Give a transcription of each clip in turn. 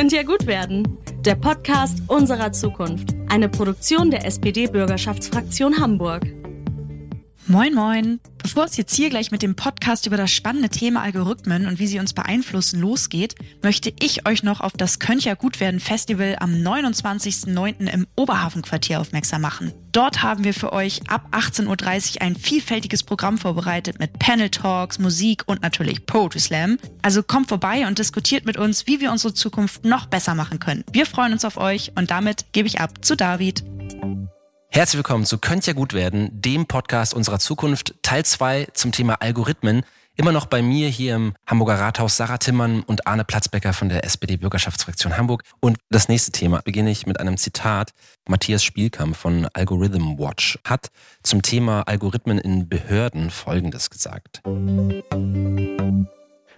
Könnt ja gut werden. Der Podcast unserer Zukunft. Eine Produktion der SPD-Bürgerschaftsfraktion Hamburg. Moin, moin. Bevor es jetzt hier gleich mit dem Podcast über das spannende Thema Algorithmen und wie sie uns beeinflussen losgeht, möchte ich euch noch auf das Köncher Gutwerden Festival am 29.09. im Oberhafenquartier aufmerksam machen. Dort haben wir für euch ab 18.30 Uhr ein vielfältiges Programm vorbereitet mit Panel Talks, Musik und natürlich Poetry Slam. Also kommt vorbei und diskutiert mit uns, wie wir unsere Zukunft noch besser machen können. Wir freuen uns auf euch und damit gebe ich ab zu David. Herzlich willkommen zu Könnt ja gut werden, dem Podcast unserer Zukunft, Teil 2 zum Thema Algorithmen. Immer noch bei mir hier im Hamburger Rathaus Sarah Timmern und Arne Platzbecker von der SPD-Bürgerschaftsfraktion Hamburg. Und das nächste Thema beginne ich mit einem Zitat. Matthias Spielkamp von Algorithm Watch hat zum Thema Algorithmen in Behörden Folgendes gesagt.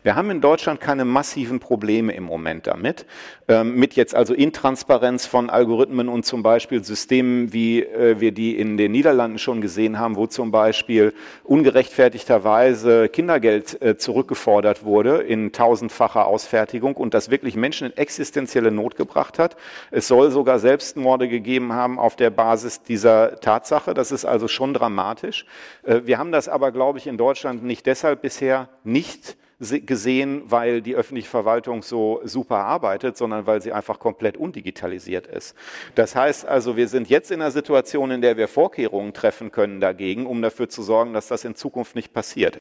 Wir haben in Deutschland keine massiven Probleme im Moment damit, ähm, mit jetzt also Intransparenz von Algorithmen und zum Beispiel Systemen, wie äh, wir die in den Niederlanden schon gesehen haben, wo zum Beispiel ungerechtfertigterweise Kindergeld äh, zurückgefordert wurde in tausendfacher Ausfertigung und das wirklich Menschen in existenzielle Not gebracht hat. Es soll sogar Selbstmorde gegeben haben auf der Basis dieser Tatsache. Das ist also schon dramatisch. Äh, wir haben das aber, glaube ich, in Deutschland nicht deshalb bisher nicht gesehen, weil die öffentliche Verwaltung so super arbeitet, sondern weil sie einfach komplett undigitalisiert ist. Das heißt also, wir sind jetzt in einer Situation, in der wir Vorkehrungen treffen können dagegen, um dafür zu sorgen, dass das in Zukunft nicht passiert.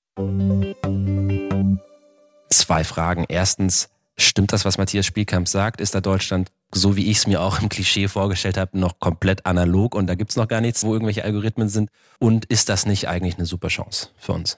Zwei Fragen. Erstens, stimmt das, was Matthias Spielkamp sagt? Ist da Deutschland so wie ich es mir auch im Klischee vorgestellt habe, noch komplett analog und da gibt es noch gar nichts, wo irgendwelche Algorithmen sind? Und ist das nicht eigentlich eine super Chance für uns?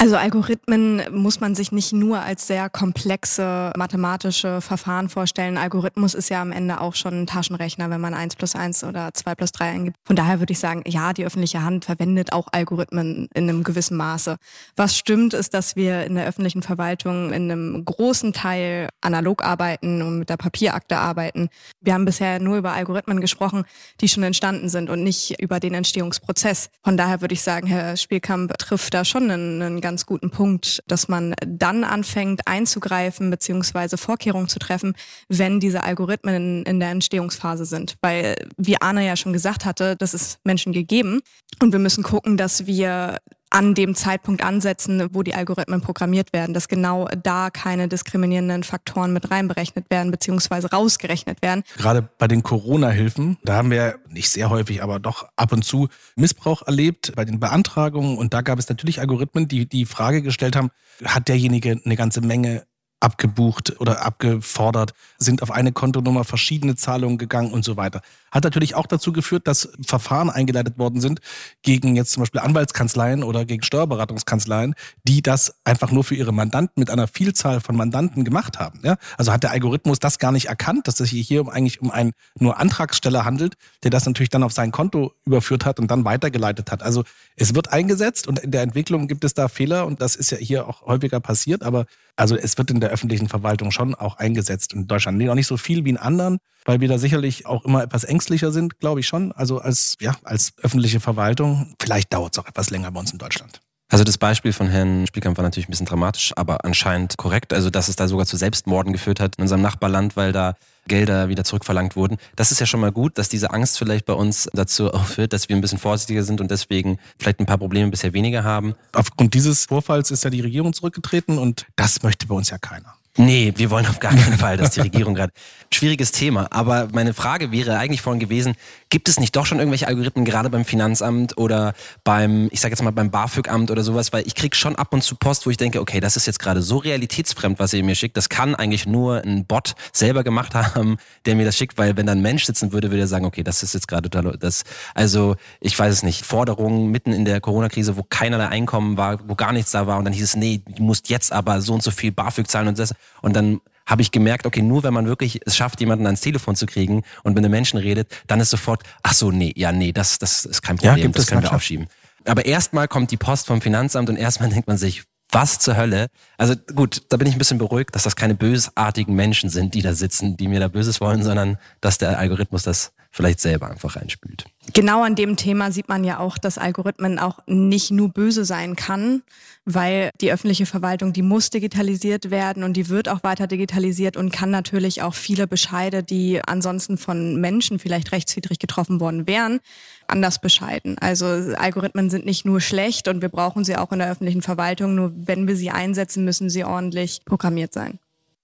Also Algorithmen muss man sich nicht nur als sehr komplexe mathematische Verfahren vorstellen. Algorithmus ist ja am Ende auch schon ein Taschenrechner, wenn man eins plus eins oder zwei plus drei eingibt. Von daher würde ich sagen, ja, die öffentliche Hand verwendet auch Algorithmen in einem gewissen Maße. Was stimmt, ist, dass wir in der öffentlichen Verwaltung in einem großen Teil analog arbeiten und mit der Papierakte arbeiten. Wir haben bisher nur über Algorithmen gesprochen, die schon entstanden sind und nicht über den Entstehungsprozess. Von daher würde ich sagen, Herr Spielkamp trifft da schon einen, einen ganz guten Punkt, dass man dann anfängt einzugreifen beziehungsweise Vorkehrungen zu treffen, wenn diese Algorithmen in, in der Entstehungsphase sind. Weil, wie Arne ja schon gesagt hatte, das ist Menschen gegeben und wir müssen gucken, dass wir an dem Zeitpunkt ansetzen, wo die Algorithmen programmiert werden, dass genau da keine diskriminierenden Faktoren mit reinberechnet werden beziehungsweise rausgerechnet werden. Gerade bei den Corona-Hilfen, da haben wir nicht sehr häufig, aber doch ab und zu Missbrauch erlebt bei den Beantragungen und da gab es natürlich Algorithmen, die die Frage gestellt haben, hat derjenige eine ganze Menge abgebucht oder abgefordert, sind auf eine Kontonummer verschiedene Zahlungen gegangen und so weiter. Hat natürlich auch dazu geführt, dass Verfahren eingeleitet worden sind gegen jetzt zum Beispiel Anwaltskanzleien oder gegen Steuerberatungskanzleien, die das einfach nur für ihre Mandanten mit einer Vielzahl von Mandanten gemacht haben. Ja? Also hat der Algorithmus das gar nicht erkannt, dass es sich hier eigentlich um einen nur Antragsteller handelt, der das natürlich dann auf sein Konto überführt hat und dann weitergeleitet hat. Also es wird eingesetzt und in der Entwicklung gibt es da Fehler und das ist ja hier auch häufiger passiert, aber also es wird in der öffentlichen Verwaltung schon auch eingesetzt in Deutschland. Nee, auch nicht so viel wie in anderen, weil wir da sicherlich auch immer etwas ängstlicher sind, glaube ich schon. Also als, ja, als öffentliche Verwaltung. Vielleicht dauert es auch etwas länger bei uns in Deutschland. Also das Beispiel von Herrn Spielkamp war natürlich ein bisschen dramatisch, aber anscheinend korrekt. Also dass es da sogar zu Selbstmorden geführt hat in unserem Nachbarland, weil da Gelder wieder zurückverlangt wurden. Das ist ja schon mal gut, dass diese Angst vielleicht bei uns dazu aufführt, dass wir ein bisschen vorsichtiger sind und deswegen vielleicht ein paar Probleme bisher weniger haben. Aufgrund dieses Vorfalls ist ja die Regierung zurückgetreten und das möchte bei uns ja keiner. Nee, wir wollen auf gar keinen Fall, dass die Regierung gerade. Schwieriges Thema. Aber meine Frage wäre eigentlich vorhin gewesen, gibt es nicht doch schon irgendwelche Algorithmen, gerade beim Finanzamt oder beim, ich sage jetzt mal beim BAföG-Amt oder sowas, weil ich krieg schon ab und zu Post, wo ich denke, okay, das ist jetzt gerade so realitätsfremd, was ihr mir schickt. Das kann eigentlich nur ein Bot selber gemacht haben, der mir das schickt, weil wenn da ein Mensch sitzen würde, würde er sagen, okay, das ist jetzt gerade total, das, also ich weiß es nicht, Forderungen mitten in der Corona-Krise, wo keinerlei Einkommen war, wo gar nichts da war und dann hieß es, nee, du musst jetzt aber so und so viel BAföG zahlen und das und dann habe ich gemerkt, okay, nur wenn man wirklich es schafft, jemanden ans Telefon zu kriegen und mit einem Menschen redet, dann ist sofort, ach so, nee, ja, nee, das, das ist kein Problem, ja, das können wir aufschieben. Aber erstmal kommt die Post vom Finanzamt und erstmal denkt man sich, was zur Hölle? Also gut, da bin ich ein bisschen beruhigt, dass das keine bösartigen Menschen sind, die da sitzen, die mir da Böses wollen, sondern dass der Algorithmus das vielleicht selber einfach reinspült. Genau an dem Thema sieht man ja auch, dass Algorithmen auch nicht nur böse sein kann, weil die öffentliche Verwaltung, die muss digitalisiert werden und die wird auch weiter digitalisiert und kann natürlich auch viele Bescheide, die ansonsten von Menschen vielleicht rechtswidrig getroffen worden wären, anders bescheiden. Also Algorithmen sind nicht nur schlecht und wir brauchen sie auch in der öffentlichen Verwaltung, nur wenn wir sie einsetzen, müssen sie ordentlich programmiert sein.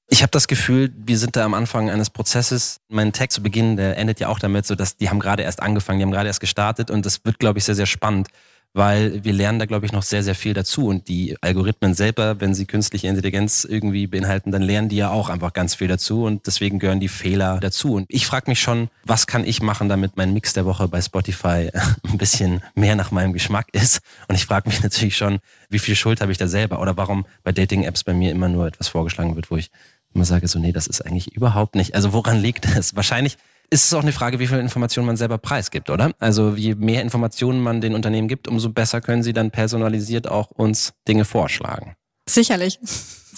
Ich habe das Gefühl, wir sind da am Anfang eines Prozesses. Mein Text zu Beginn, der endet ja auch damit, so dass die haben gerade erst angefangen, die haben gerade erst gestartet und das wird, glaube ich, sehr, sehr spannend, weil wir lernen da, glaube ich, noch sehr, sehr viel dazu. Und die Algorithmen selber, wenn sie künstliche Intelligenz irgendwie beinhalten, dann lernen die ja auch einfach ganz viel dazu und deswegen gehören die Fehler dazu. Und ich frage mich schon, was kann ich machen, damit mein Mix der Woche bei Spotify ein bisschen mehr nach meinem Geschmack ist? Und ich frage mich natürlich schon, wie viel Schuld habe ich da selber oder warum bei Dating-Apps bei mir immer nur etwas vorgeschlagen wird, wo ich immer sage, so, nee, das ist eigentlich überhaupt nicht. Also woran liegt das? Wahrscheinlich ist es auch eine Frage, wie viel Informationen man selber preisgibt, oder? Also je mehr Informationen man den Unternehmen gibt, umso besser können sie dann personalisiert auch uns Dinge vorschlagen. Sicherlich.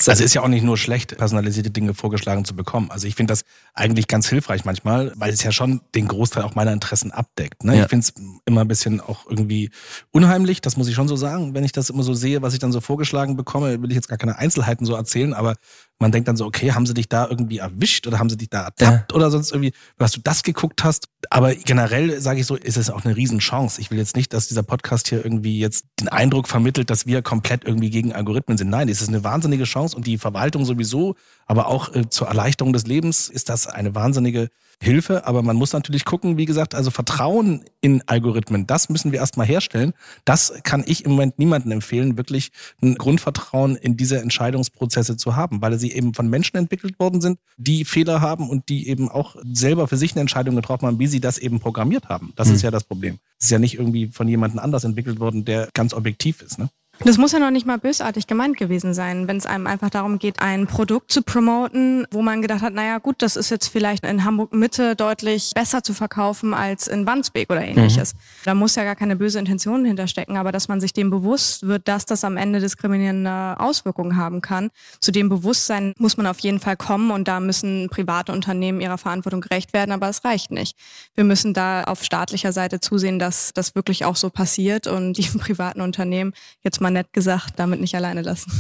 Also ist ja auch nicht nur schlecht, personalisierte Dinge vorgeschlagen zu bekommen. Also ich finde das eigentlich ganz hilfreich manchmal, weil es ja schon den Großteil auch meiner Interessen abdeckt. Ne? Ja. Ich finde es immer ein bisschen auch irgendwie unheimlich, das muss ich schon so sagen. Wenn ich das immer so sehe, was ich dann so vorgeschlagen bekomme, will ich jetzt gar keine Einzelheiten so erzählen, aber man denkt dann so, okay, haben sie dich da irgendwie erwischt oder haben sie dich da ertappt ja. oder sonst irgendwie, dass du das geguckt hast. Aber generell sage ich so, ist es auch eine Riesenchance. Ich will jetzt nicht, dass dieser Podcast hier irgendwie jetzt den Eindruck vermittelt, dass wir komplett irgendwie gegen Algorithmen sind. Nein, es ist eine wahnsinnige Chance und die Verwaltung sowieso, aber auch äh, zur Erleichterung des Lebens ist das eine wahnsinnige Hilfe, aber man muss natürlich gucken, wie gesagt, also Vertrauen in Algorithmen, das müssen wir erstmal herstellen. Das kann ich im Moment niemandem empfehlen, wirklich ein Grundvertrauen in diese Entscheidungsprozesse zu haben, weil sie eben von Menschen entwickelt worden sind, die Fehler haben und die eben auch selber für sich eine Entscheidung getroffen haben, wie sie das eben programmiert haben. Das mhm. ist ja das Problem. Es ist ja nicht irgendwie von jemandem anders entwickelt worden, der ganz objektiv ist. Ne? Das muss ja noch nicht mal bösartig gemeint gewesen sein, wenn es einem einfach darum geht, ein Produkt zu promoten, wo man gedacht hat, naja gut, das ist jetzt vielleicht in Hamburg Mitte deutlich besser zu verkaufen als in Wandsbek oder ähnliches. Mhm. Da muss ja gar keine böse Intention hinterstecken, aber dass man sich dem bewusst wird, dass das am Ende diskriminierende Auswirkungen haben kann. Zu dem Bewusstsein muss man auf jeden Fall kommen und da müssen private Unternehmen ihrer Verantwortung gerecht werden, aber es reicht nicht. Wir müssen da auf staatlicher Seite zusehen, dass das wirklich auch so passiert und die privaten Unternehmen jetzt mal mal nett gesagt, damit nicht alleine lassen.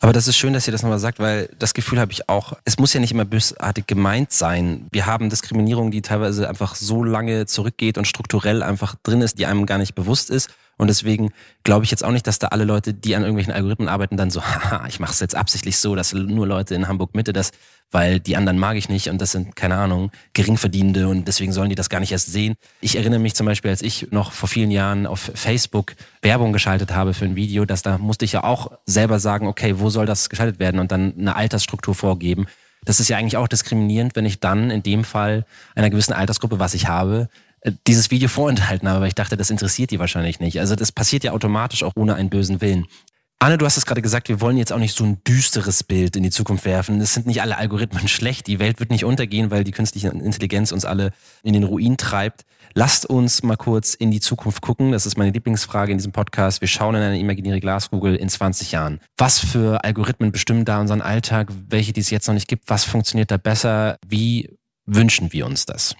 Aber das ist schön, dass ihr das nochmal sagt, weil das Gefühl habe ich auch. Es muss ja nicht immer bösartig gemeint sein. Wir haben Diskriminierung, die teilweise einfach so lange zurückgeht und strukturell einfach drin ist, die einem gar nicht bewusst ist. Und deswegen glaube ich jetzt auch nicht, dass da alle Leute, die an irgendwelchen Algorithmen arbeiten, dann so, haha, ich mache es jetzt absichtlich so, dass nur Leute in Hamburg Mitte das, weil die anderen mag ich nicht und das sind, keine Ahnung, Geringverdienende und deswegen sollen die das gar nicht erst sehen. Ich erinnere mich zum Beispiel, als ich noch vor vielen Jahren auf Facebook Werbung geschaltet habe für ein Video, dass da musste ich ja auch selber sagen, okay, wo soll das geschaltet werden und dann eine Altersstruktur vorgeben. Das ist ja eigentlich auch diskriminierend, wenn ich dann in dem Fall einer gewissen Altersgruppe, was ich habe, äh, dieses Video vorenthalten habe, weil ich dachte, das interessiert die wahrscheinlich nicht. Also das passiert ja automatisch auch ohne einen bösen Willen. Anne, du hast es gerade gesagt, wir wollen jetzt auch nicht so ein düsteres Bild in die Zukunft werfen. Es sind nicht alle Algorithmen schlecht. Die Welt wird nicht untergehen, weil die künstliche Intelligenz uns alle in den Ruin treibt. Lasst uns mal kurz in die Zukunft gucken. Das ist meine Lieblingsfrage in diesem Podcast. Wir schauen in eine imaginäre Glaskugel in 20 Jahren. Was für Algorithmen bestimmen da unseren Alltag? Welche, die es jetzt noch nicht gibt? Was funktioniert da besser? Wie wünschen wir uns das?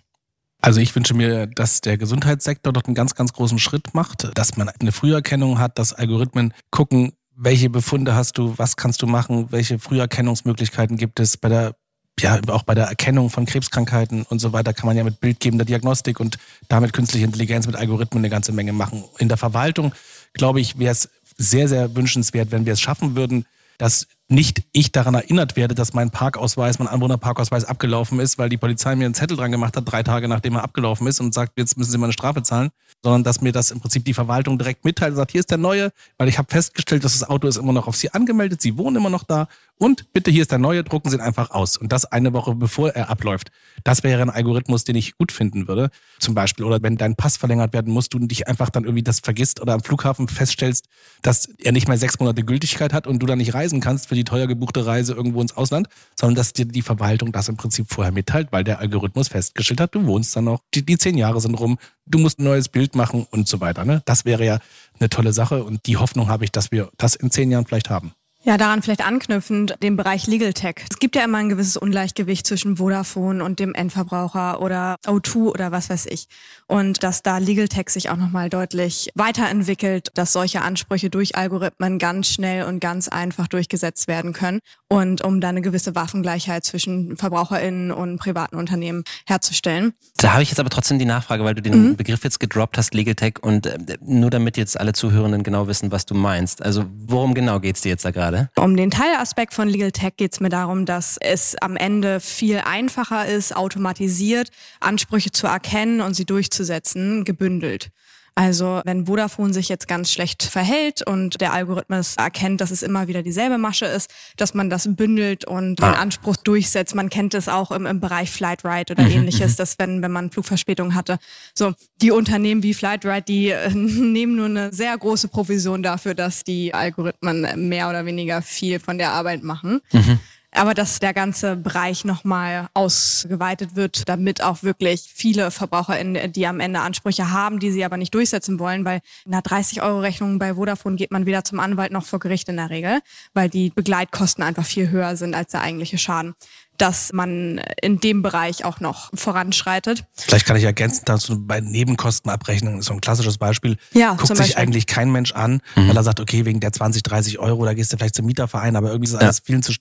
Also ich wünsche mir, dass der Gesundheitssektor dort einen ganz, ganz großen Schritt macht, dass man eine Früherkennung hat, dass Algorithmen gucken, welche Befunde hast du, was kannst du machen, welche Früherkennungsmöglichkeiten gibt es bei der ja, auch bei der Erkennung von Krebskrankheiten und so weiter kann man ja mit bildgebender Diagnostik und damit künstliche Intelligenz mit Algorithmen eine ganze Menge machen. In der Verwaltung, glaube ich, wäre es sehr, sehr wünschenswert, wenn wir es schaffen würden, dass nicht ich daran erinnert werde, dass mein Parkausweis, mein Anwohnerparkausweis abgelaufen ist, weil die Polizei mir einen Zettel dran gemacht hat, drei Tage nachdem er abgelaufen ist und sagt, jetzt müssen Sie mal eine Strafe zahlen, sondern dass mir das im Prinzip die Verwaltung direkt mitteilt und sagt, hier ist der neue, weil ich habe festgestellt, dass das Auto ist immer noch auf Sie angemeldet, Sie wohnen immer noch da und bitte hier ist der neue, drucken Sie ihn einfach aus. Und das eine Woche bevor er abläuft. Das wäre ein Algorithmus, den ich gut finden würde. Zum Beispiel. Oder wenn dein Pass verlängert werden muss, du dich einfach dann irgendwie das vergisst oder am Flughafen feststellst, dass er nicht mehr sechs Monate Gültigkeit hat und du dann nicht reisen kannst für die teuer gebuchte Reise irgendwo ins Ausland, sondern dass dir die Verwaltung das im Prinzip vorher mitteilt, weil der Algorithmus festgestellt hat, du wohnst dann noch, die, die zehn Jahre sind rum, du musst ein neues Bild machen und so weiter. Ne? Das wäre ja eine tolle Sache und die Hoffnung habe ich, dass wir das in zehn Jahren vielleicht haben. Ja, daran vielleicht anknüpfend, den Bereich Legal Tech. Es gibt ja immer ein gewisses Ungleichgewicht zwischen Vodafone und dem Endverbraucher oder O2 oder was weiß ich. Und dass da Legal Tech sich auch nochmal deutlich weiterentwickelt, dass solche Ansprüche durch Algorithmen ganz schnell und ganz einfach durchgesetzt werden können und um da eine gewisse Waffengleichheit zwischen VerbraucherInnen und privaten Unternehmen herzustellen. Da habe ich jetzt aber trotzdem die Nachfrage, weil du den mhm. Begriff jetzt gedroppt hast, Legal Tech und äh, nur damit jetzt alle Zuhörenden genau wissen, was du meinst. Also worum genau geht's dir jetzt da gerade? Um den Teilaspekt von Legal Tech geht es mir darum, dass es am Ende viel einfacher ist, automatisiert Ansprüche zu erkennen und sie durchzusetzen, gebündelt. Also wenn Vodafone sich jetzt ganz schlecht verhält und der Algorithmus erkennt, dass es immer wieder dieselbe Masche ist, dass man das bündelt und ah. den Anspruch durchsetzt. Man kennt es auch im, im Bereich Flightride oder ähnliches, dass wenn, wenn man Flugverspätung hatte, so die Unternehmen wie Flightride, die äh, nehmen nur eine sehr große Provision dafür, dass die Algorithmen mehr oder weniger viel von der Arbeit machen. Mhm aber dass der ganze Bereich nochmal ausgeweitet wird, damit auch wirklich viele VerbraucherInnen, die am Ende Ansprüche haben, die sie aber nicht durchsetzen wollen, weil in einer 30-Euro-Rechnung bei Vodafone geht man weder zum Anwalt noch vor Gericht in der Regel, weil die Begleitkosten einfach viel höher sind als der eigentliche Schaden dass man in dem Bereich auch noch voranschreitet. Vielleicht kann ich ergänzen, dazu bei Nebenkostenabrechnungen ist so ein klassisches Beispiel. Ja, guckt sich eigentlich kein Mensch an, mhm. weil er sagt, okay, wegen der 20, 30 Euro, da gehst du vielleicht zum Mieterverein, aber irgendwie ist das alles viel zu.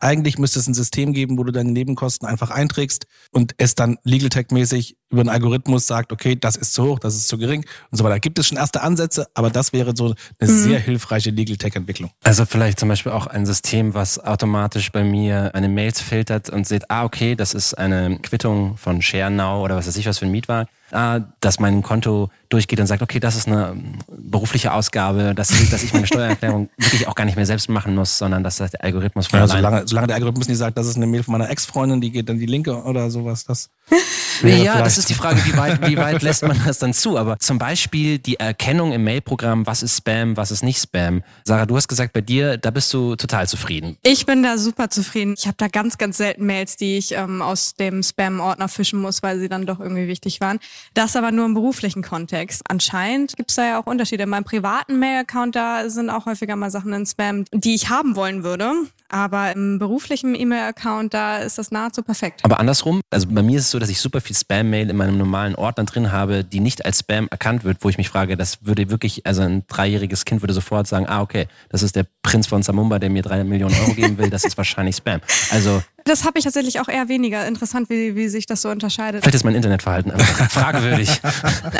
Eigentlich müsste es ein System geben, wo du deine Nebenkosten einfach einträgst und es dann Legal Tech mäßig über einen Algorithmus sagt, okay, das ist zu hoch, das ist zu gering und so weiter. Gibt es schon erste Ansätze, aber das wäre so eine mhm. sehr hilfreiche Legal Tech Entwicklung. Also vielleicht zum Beispiel auch ein System, was automatisch bei mir eine Mails filtert und sieht, ah, okay, das ist eine Quittung von ShareNow oder was weiß ich was für ein Mietwagen ah, dass mein Konto durchgeht und sagt, okay, das ist eine berufliche Ausgabe, das hilft, dass ich meine Steuererklärung wirklich auch gar nicht mehr selbst machen muss, sondern dass das der Algorithmus von ja, solange, solange der Algorithmus nicht sagt, das ist eine Mail von meiner Ex-Freundin, die geht dann die linke oder sowas, das ja, das ist die Frage, wie weit, wie weit lässt man das dann zu? Aber zum Beispiel die Erkennung im Mailprogramm, was ist Spam, was ist nicht Spam. Sarah, du hast gesagt, bei dir, da bist du total zufrieden. Ich bin da super zufrieden. Ich habe da ganz, ganz selten Mails, die ich ähm, aus dem Spam-Ordner fischen muss, weil sie dann doch irgendwie wichtig waren. Das aber nur im beruflichen Kontext. Anscheinend gibt es da ja auch Unterschiede. In meinem privaten Mail-Account, da sind auch häufiger mal Sachen in Spam, die ich haben wollen würde. Aber im beruflichen E-Mail-Account, da ist das nahezu perfekt. Aber andersrum, also bei mir ist es so, dass ich super viel Spam-Mail in meinem normalen Ordner drin habe, die nicht als Spam erkannt wird, wo ich mich frage, das würde wirklich, also ein dreijähriges Kind würde sofort sagen, ah, okay, das ist der Prinz von Samumba, der mir drei Millionen Euro geben will, das ist wahrscheinlich Spam. Also das habe ich tatsächlich auch eher weniger. Interessant, wie, wie sich das so unterscheidet. Vielleicht ist mein Internetverhalten fragwürdig.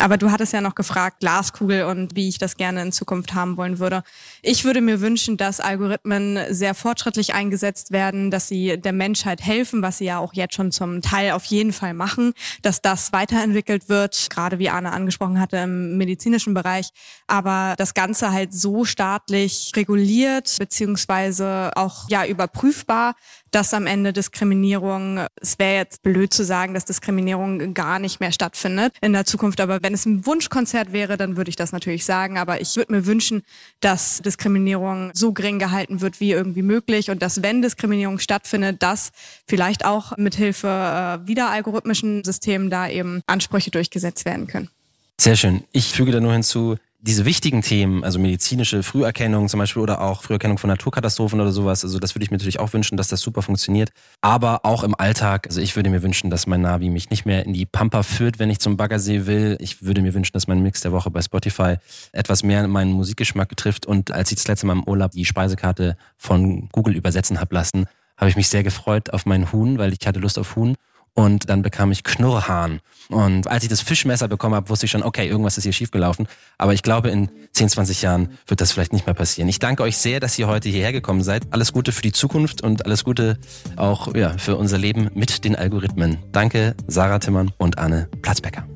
Aber du hattest ja noch gefragt, Glaskugel und wie ich das gerne in Zukunft haben wollen würde. Ich würde mir wünschen, dass Algorithmen sehr fortschrittlich eingesetzt werden, dass sie der Menschheit helfen, was sie ja auch jetzt schon zum Teil auf jeden Fall machen, dass das weiterentwickelt wird, gerade wie Anne angesprochen hatte im medizinischen Bereich. Aber das Ganze halt so staatlich reguliert, beziehungsweise auch ja überprüfbar, dass am Ende Diskriminierung, es wäre jetzt blöd zu sagen, dass Diskriminierung gar nicht mehr stattfindet in der Zukunft, aber wenn es ein Wunschkonzert wäre, dann würde ich das natürlich sagen, aber ich würde mir wünschen, dass Diskriminierung so gering gehalten wird wie irgendwie möglich und dass wenn Diskriminierung stattfindet, dass vielleicht auch mithilfe äh, wieder algorithmischen Systemen da eben Ansprüche durchgesetzt werden können. Sehr schön. Ich füge da nur hinzu, diese wichtigen Themen, also medizinische Früherkennung zum Beispiel oder auch Früherkennung von Naturkatastrophen oder sowas, also das würde ich mir natürlich auch wünschen, dass das super funktioniert. Aber auch im Alltag, also ich würde mir wünschen, dass mein Navi mich nicht mehr in die Pampa führt, wenn ich zum Baggersee will. Ich würde mir wünschen, dass mein Mix der Woche bei Spotify etwas mehr meinen Musikgeschmack trifft. Und als ich das letzte Mal im Urlaub die Speisekarte von Google übersetzen habe lassen, habe ich mich sehr gefreut auf meinen Huhn, weil ich hatte Lust auf Huhn und dann bekam ich Knurrhahn. Und als ich das Fischmesser bekommen habe, wusste ich schon, okay, irgendwas ist hier schiefgelaufen. Aber ich glaube, in 10, 20 Jahren wird das vielleicht nicht mehr passieren. Ich danke euch sehr, dass ihr heute hierher gekommen seid. Alles Gute für die Zukunft und alles Gute auch ja, für unser Leben mit den Algorithmen. Danke, Sarah Timmern und Anne Platzbecker.